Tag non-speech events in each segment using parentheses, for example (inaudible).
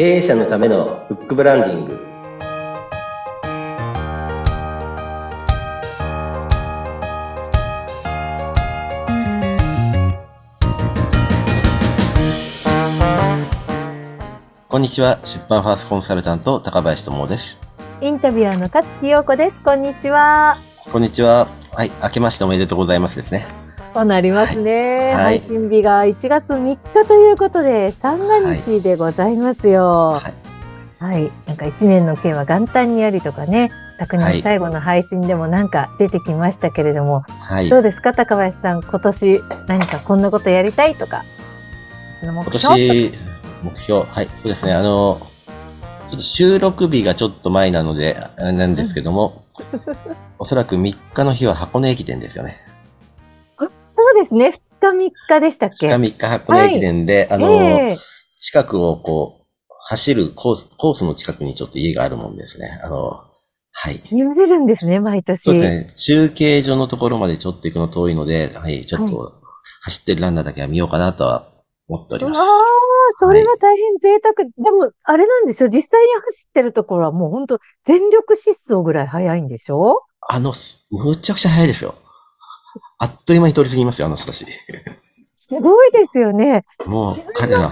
経営者のためのフックブランディングこんにちは。出版ファーストコンサルタント、高林智です。インタビュアーの勝木陽子です。こんにちは。こんにちは。はい。明けましておめでとうございますですね。となりますね。はい配信日が1月3日ということで、三が日でございますよ。はい。はい。なんか1年の計は元旦にありとかね、昨はい年最後の配信でもなんか出てきましたけれども、はい。今どうですか、高林さん？今年何かこんなことやりたいとか、その目標年、目標、はい。そうですね。あの、収録日がちょっと前なので、あれなんですけども、(laughs) おそらく3日の日は箱根駅伝ですよね。そうですね。2日3日でしたっけ？2日3日箱根駅伝で、あの、ええ近くをこう、走るコース、コースの近くにちょっと家があるもんですね。あの、はい。見られるんですね、毎年。そうですね。中継所のところまでちょっと行くの遠いので、はい、ちょっと走ってるランナーだけは見ようかなとは思っております。ああ、それは大変贅沢。でも、あれなんでしょ実際に走ってるところはもう本当全力疾走ぐらい速いんでしょ？あの、むちゃくちゃ速いですよ。あっという間に通り過ぎますよ、あの人たち。すごいですよね。もう、彼らは、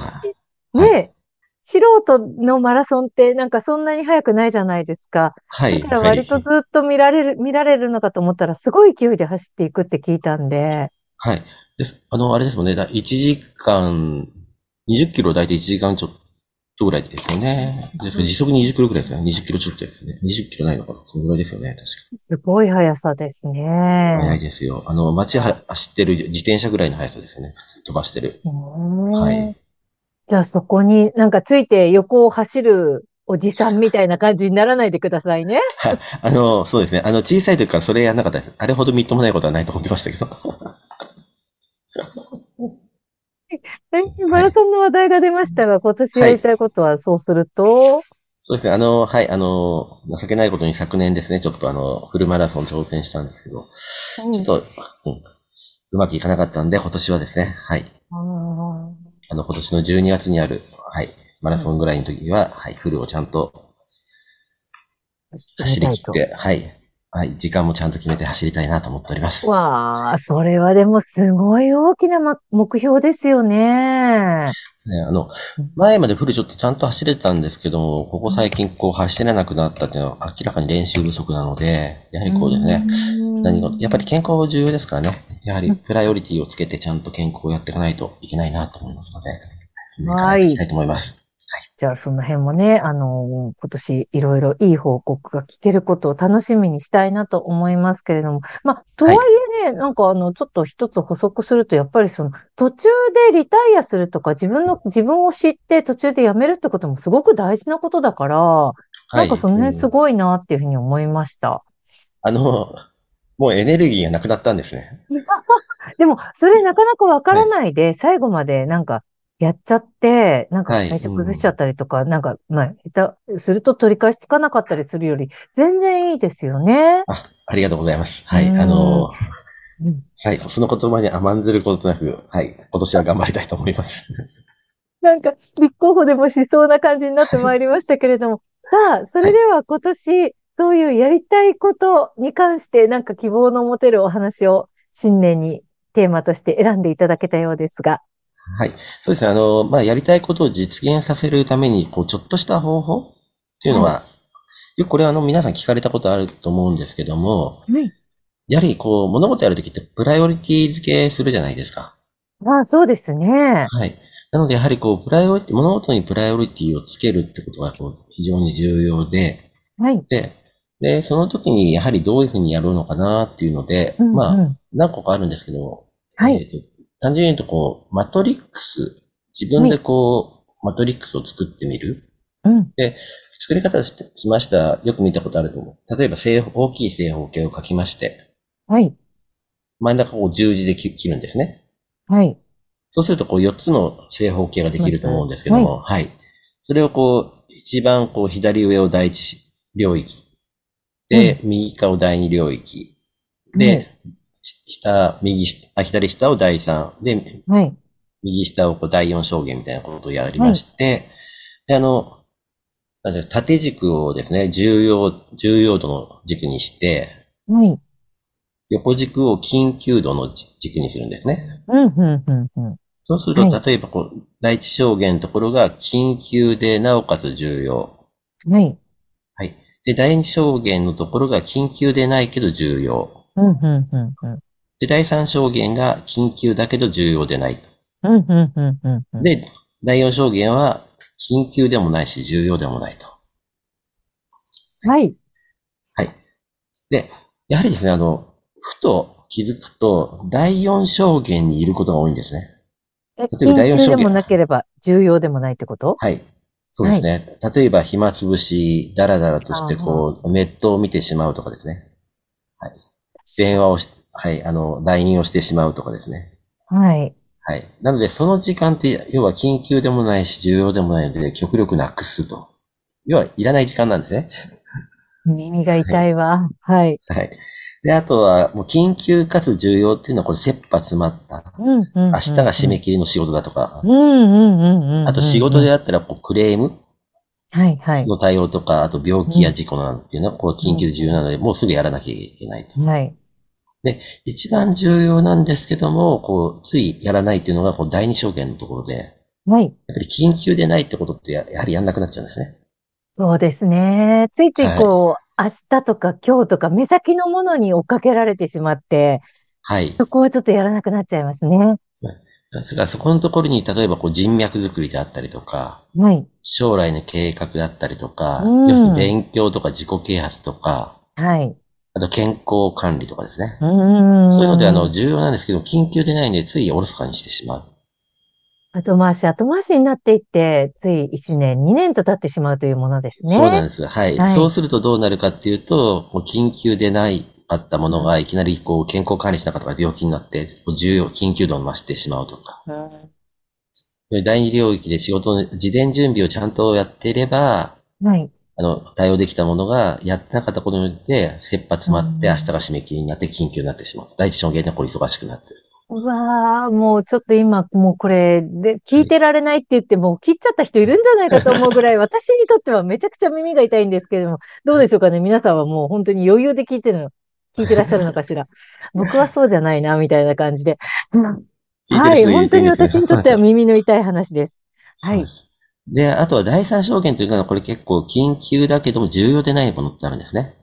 ねえ。素人のマラソンってなんかそんなに速くないじゃないですか。はい。だからはい割とずっと見られる、見られるのかと思ったらすごい勢いで走っていくって聞いたんで。はい。です。あの、あれですもんね。だ1時間、20キロ大体1時間ちょっとぐらいですよね。時速20キロぐらいですよね。20キロちょっとですね。20キロないのかなそのぐらいですよね。確かすごい速さですね。早いですよ。あの、街は走ってる自転車ぐらいの速さですね。飛ばしてる。は。はいじゃあそこになんかついて横を走るおじさんみたいな感じにならないでくださいね。(laughs) あの、そうですね。あの、小さい時からそれやんなかったです。あれほどみっともないことはないと思ってましたけど。えマラソンの話題が出ましたが、今年やりたいことはそうすると、そうですね。あの、はい、あの、情けないことに昨年ですね、ちょっとあの、フルマラソン挑戦したんですけど、うん。ちょっと、うん、うまくいかなかったんで、今年はですね、はい。あの、今年の12月にある、はい、マラソンぐらいの時には、はい、フルをちゃんと走り切って、はい、はい、時間もちゃんと決めて走りたいなと思っております。わあ、それはでもすごい大きなま目標ですよね。ね、あの、前までフルちょっとちゃんと走れてたんですけども、ここ最近こう走れなくなったっていうのは明らかに練習不足なので、やはりこうですね、うん何が、やっぱり健康重要ですからね。やはりプライオリティをつけてちゃんと健康をやっていかないといけないなと思いますので、はいいきたいと思います。じゃあその辺もね、あの、今年いろいろいい報告が聞けることを楽しみにしたいなと思いますけれども。まあ、とはいえね、なんかあの、ちょっと一つ補足すると、やっぱりその、途中でリタイアするとか、自分の、自分を知って途中で辞めるってこともすごく大事なことだから、なんかその辺すい。ごいなっていうふうに思いました。あの、もうエネルギーがなくなったんですね。(laughs) でも、それなかなかわからないで、最後までなんか、やっちゃって、なんかはい体調崩しちゃったりとか、なんか、まあ、下手すると取り返しつかなかったりするより、全然いいですよね。あ、ありがとうございます。はい。うんあの、うん最後、その言葉に甘んずることなく、はい。今年は頑張りたいと思います。(laughs) なんか、立候補でもしそうな感じになってまいりましたけれども。(laughs) さあ、それでは今年、そういうやりたいことに関して、なんか希望の持てるお話を新年にテーマとして選んでいただけたようですが。はい。そうですね。あの、まあ、やりたいことを実現させるために、こう、ちょっとした方法っていうのは、よくこれあの、皆さん聞かれたことあると思うんですけども、はい。やはりこう、物事やるときってプライオリティ付けするじゃないですか。まあ、そうですね。はい。なので、やはりこう、プライオリティ、物事にプライオリティをつけるってことがこう非常に重要で、はい。で、で、その時にやはりどういうふうにやるのかなっていうので、うんうんまあ、何個かあるんですけど、はいえーと単純に言うとこう、マトリックス、自分でこう、マトリックスを作ってみる。うん。作り方をししました。よく見たことあると思う。例えば正方、大きい正方形を書きまして、はい。真ん中を十字で切切るんですね。はい。そうすると、こう、4つの正方形ができると思うんですけども、はい。それをこう、一番こう、左上を第一領域。で、右下を第二領域。で、下、右下、あ、左下を第三。で、はい。右下をこう第四象限みたいなことをやりまして、で、あの、なので縦軸をですね、重要、重要度の軸にして、はい。横軸を緊急度の軸にするんですね。うん、うん、うん、うん。そうすると、は例えばこう、第一証言のところが緊急で、なおかつ重要。はい。はい。で、第二証言のところが緊急でないけど重要。うん、うん、うん、うん。で、第三証言が緊急だけど重要でない。うん、うん、うん、うんうん。で、第四証言は緊急でもないし重要でもないと。はい。はい。で、やはりですね、あの、ふと気づくと、第四証言にいることが多いんですね。え、例えば第四証言緊急でもなければ重要でもないってこと？はい。そうですね。例えば、暇つぶし、だらだらとして、こう、ネットを見てしまうとかですね。はい。電話をし、はい、あの、LINE をしてしまうとかですね。はい。はい。なので、その時間って、要は緊急でもないし、重要でもないので、極力なくすと。要は、いらない時間なんですね。耳が痛いわ。はい。はい。で、あとは、もう緊急かつ重要っていうのは、これ、切羽詰まった。うん、うん。明日が締め切りの仕事だとかう、ん、うん、うん、うん。あと仕事であったら、こう、クレームはい、はい。の対応とか、あと病気や事故なんていうのは、こう、緊急で重要なので、もうすぐやらなきゃいけないと。はい。一番重要なんですけども、こう、ついやらないっていうのが、こう、第二証言のところで、やっはい。ぱり緊急でないってことってや、やはりやんなくなっちゃうんですね。そうですね。ついついこう、明日とか今日とか目先のものに追っかけられてしまって、はい。そこはちょっとやらなくなっちゃいますね。それからそこのところに、例えばこう人脈作りであったりとか、はい。将来の計画だったりとか、うん勉強とか自己啓発とか、はい。あと健康管理とかですね。そういうので、あの、重要なんですけど、緊急でないので、ついおろそかにしてしまう。後回し、後回しになっていって、つい1年、2年と経ってしまうというものですね。そうなんです。はい。はいそうするとどうなるかっていうと、こう緊急でないかったものが、いきなりこう健康管理しなかったから病気になって、重要、緊急度を増してしまうとか。うんで第二領域で仕事の事前準備をちゃんとやっていれば、はい。あの、対応できたものが、やってなかったことによって、切羽詰まって、うん明日が締め切りになって緊急になってしまう。第一証言でこう忙しくなってる。うわー、もうちょっと今、もうこれで、聞いてられないって言って、もう切っちゃった人いるんじゃないかと思うぐらい、(laughs) 私にとってはめちゃくちゃ耳が痛いんですけれども、どうでしょうかね？皆さんはもう本当に余裕で聞いてるの、聞いてらっしゃるのかしら？(laughs) 僕はそうじゃないな、みたいな感じで。うんはい、本当に私にとっては耳の痛い話です。はいであとは第三証言というのは、これ結構緊急だけども重要でないものってあるんですね。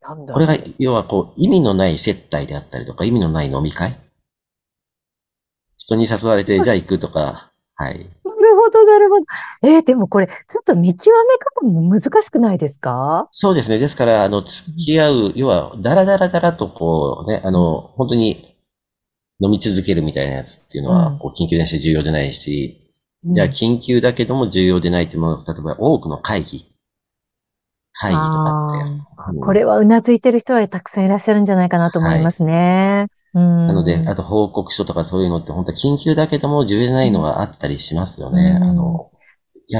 なんだこれが、要はこう、意味のない接待であったりとか、意味のない飲み会人に誘われて、じゃあ行くとか、はい。なるほど、なるほど。えーでもこれ、ちょっと見極め方も難しくないですか？そうですね。ですから、あの、付き合う、要は、だらだらだらとこうね、あの、本当に飲み続けるみたいなやつっていうのは、うんこう緊急だし重要でないし、うんじゃあ緊急だけども重要でないっていうもの、例えば多くの会議。会議とかって。これはうなずいてる人はたくさんいらっしゃるんじゃないかなと思いますね。うん。なので、あと報告書とかそういうのって本当は緊急だけども重要でないのがあったりしますよね。うんあの、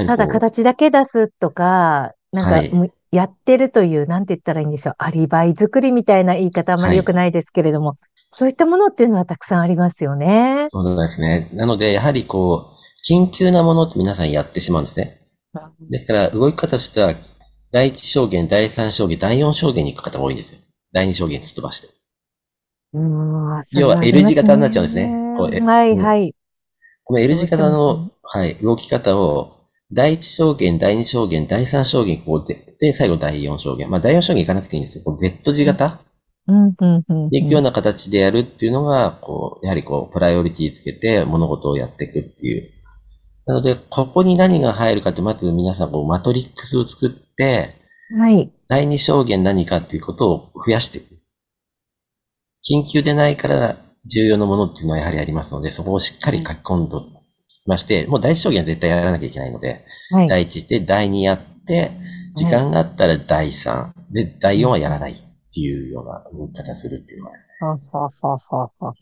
ただ形だけ出すとか、なんか、やってるという、なんて言ったらいいんでしょう。アリバイ作りみたいな言い方あんまり良くないですけれども、そういったものっていうのはたくさんありますよね。そうですね。なので、やはりこう、緊急なものって皆さんやってしまうんですね。ですから、動き方としては、第一証言、第三証言、第四証言に行く方が多いんですよ。第二証言すっ飛ばして。うん要は L 字型になっちゃうんですねこうえはい、うんはい。この L 字型の、はい、動き方を、第一証言、第二証言、第三証言、こうで、で、最後第四証言。まあ、第四証言行かなくていいんですよ。こう Z 字型うん、うん、うん。で行くような形でやるっていうのが、こう、やはりこう、プライオリティつけて物事をやっていくっていう。なので、ここに何が入るかって、まず皆さんこう、マトリックスを作って、はい。第二証言何かっていうことを増やしていく。緊急でないから重要なものっていうのはやはりありますので、そこをしっかり書き込んできまして、もう第一証言は絶対やらなきゃいけないので、はい。第一で第二やって、時間があったら第三、で、第四はやらないっていうような動き方するっていうのは。はははははで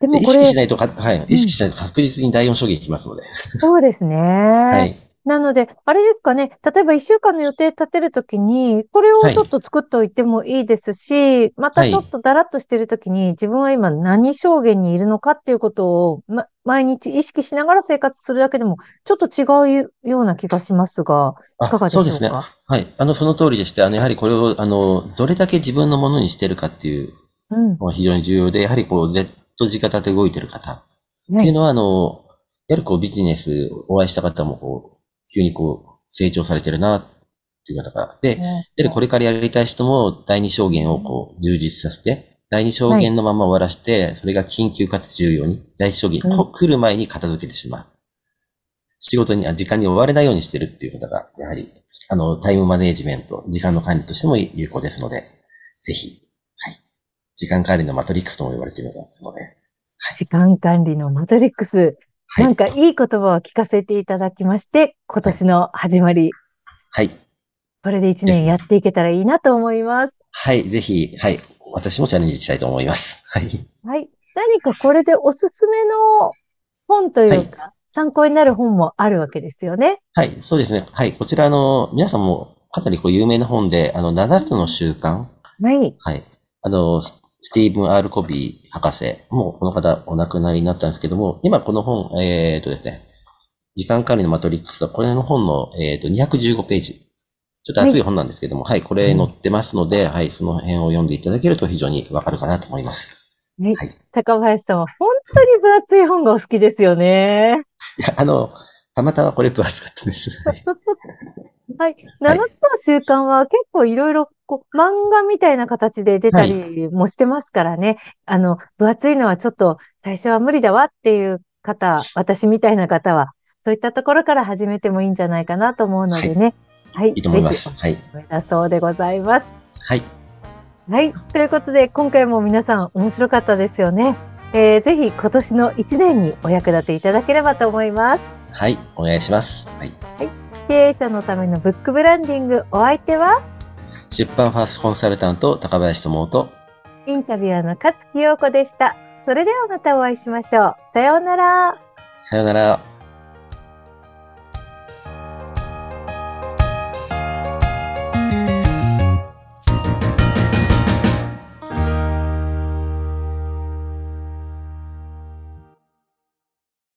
で意もこれ、識しないとか、はい、意識しないと確実に第四証言いきますので。そうですね。はい。なので、あれですかね、例えば一週間の予定立てるときに、これをはいちょっと作っておいてもいいですし、またちょっとだらっとしてるときに、自分は今何証言にいるのかっていうことを、ま、毎日意識しながら生活するだけでも、ちょっと違うような気がしますが、いかがでしょか？そううですね。はい。あの、その通りでして、あの、やはりこれを、あの、どれだけ自分のものにしてるかっていううん。のが非常に重要で、やはりこう、Z 字型で動いてる方はい。っていうのは、あの、やはりこう、ビジネスお会いした方も、こう、急にこう、成長されてるな、っていう方が。で、やはりこれからやりたい人も、第二証言をこう、充実させて、第二証言のまま終わらして、それが緊急かつ重要に、第一証言、来る前に片付けてしまう。仕事に、あ時間に追われないようにしてるっていう方が、やはり、あの、タイムマネージメント、時間の管理としても有効ですので、ぜひ、はい。時間管理のマトリックスとも言われていますので、時間管理のマトリックス。はい。なんかいい言葉を聞かせていただきまして、今年の始まり、はい。これで一年やっていけたらいいなと思います。はい。ぜひ、はい。私もチャレンジしたいと思います。はい。はい。何かこれでおすすめの本というか、参考になる本もあるわけですよね。はい。そうですね。はい。こちら、あの、皆さんもかなりこう有名な本で、あの、7つの習慣。はい。はい。あの、ススティーブン・アール・コビー博士。もうこの方お亡くなりになったんですけども、今この本、えっ、とですね、時間管理のマトリックスは、これの本の、えっ、と、215ページ。ちょっと厚い本なんですけども、はい、これ載ってますので、はい、その辺を読んでいただけると非常にわかるかなと思います。はいはい。高林さんは本当に分厚い本がお好きですよね。いや、あの、たまたまこれ分厚かったです。は (laughs) いはい。7つの習慣は結構いろいろこう漫画みたいな形で出たりもしてますからね。あの、分厚いのはちょっと最初は無理だわっていう方、私みたいな方は、そういったところから始めてもいいんじゃないかなと思うのでね。はい。いいと思います。ぜはい。だそうでございます。はい。はい。ということで、今回も皆さん面白かったですよね。えーぜひ今年の1年にお役立ていただければと思います。はい。お願いします。はい。経営者のためのブックブランディング、お相手は、出版ファーストコンサルタント、高林智と、インタビュアーの勝木陽子でした。それではまたお会いしましょう。さようなら。さようなら。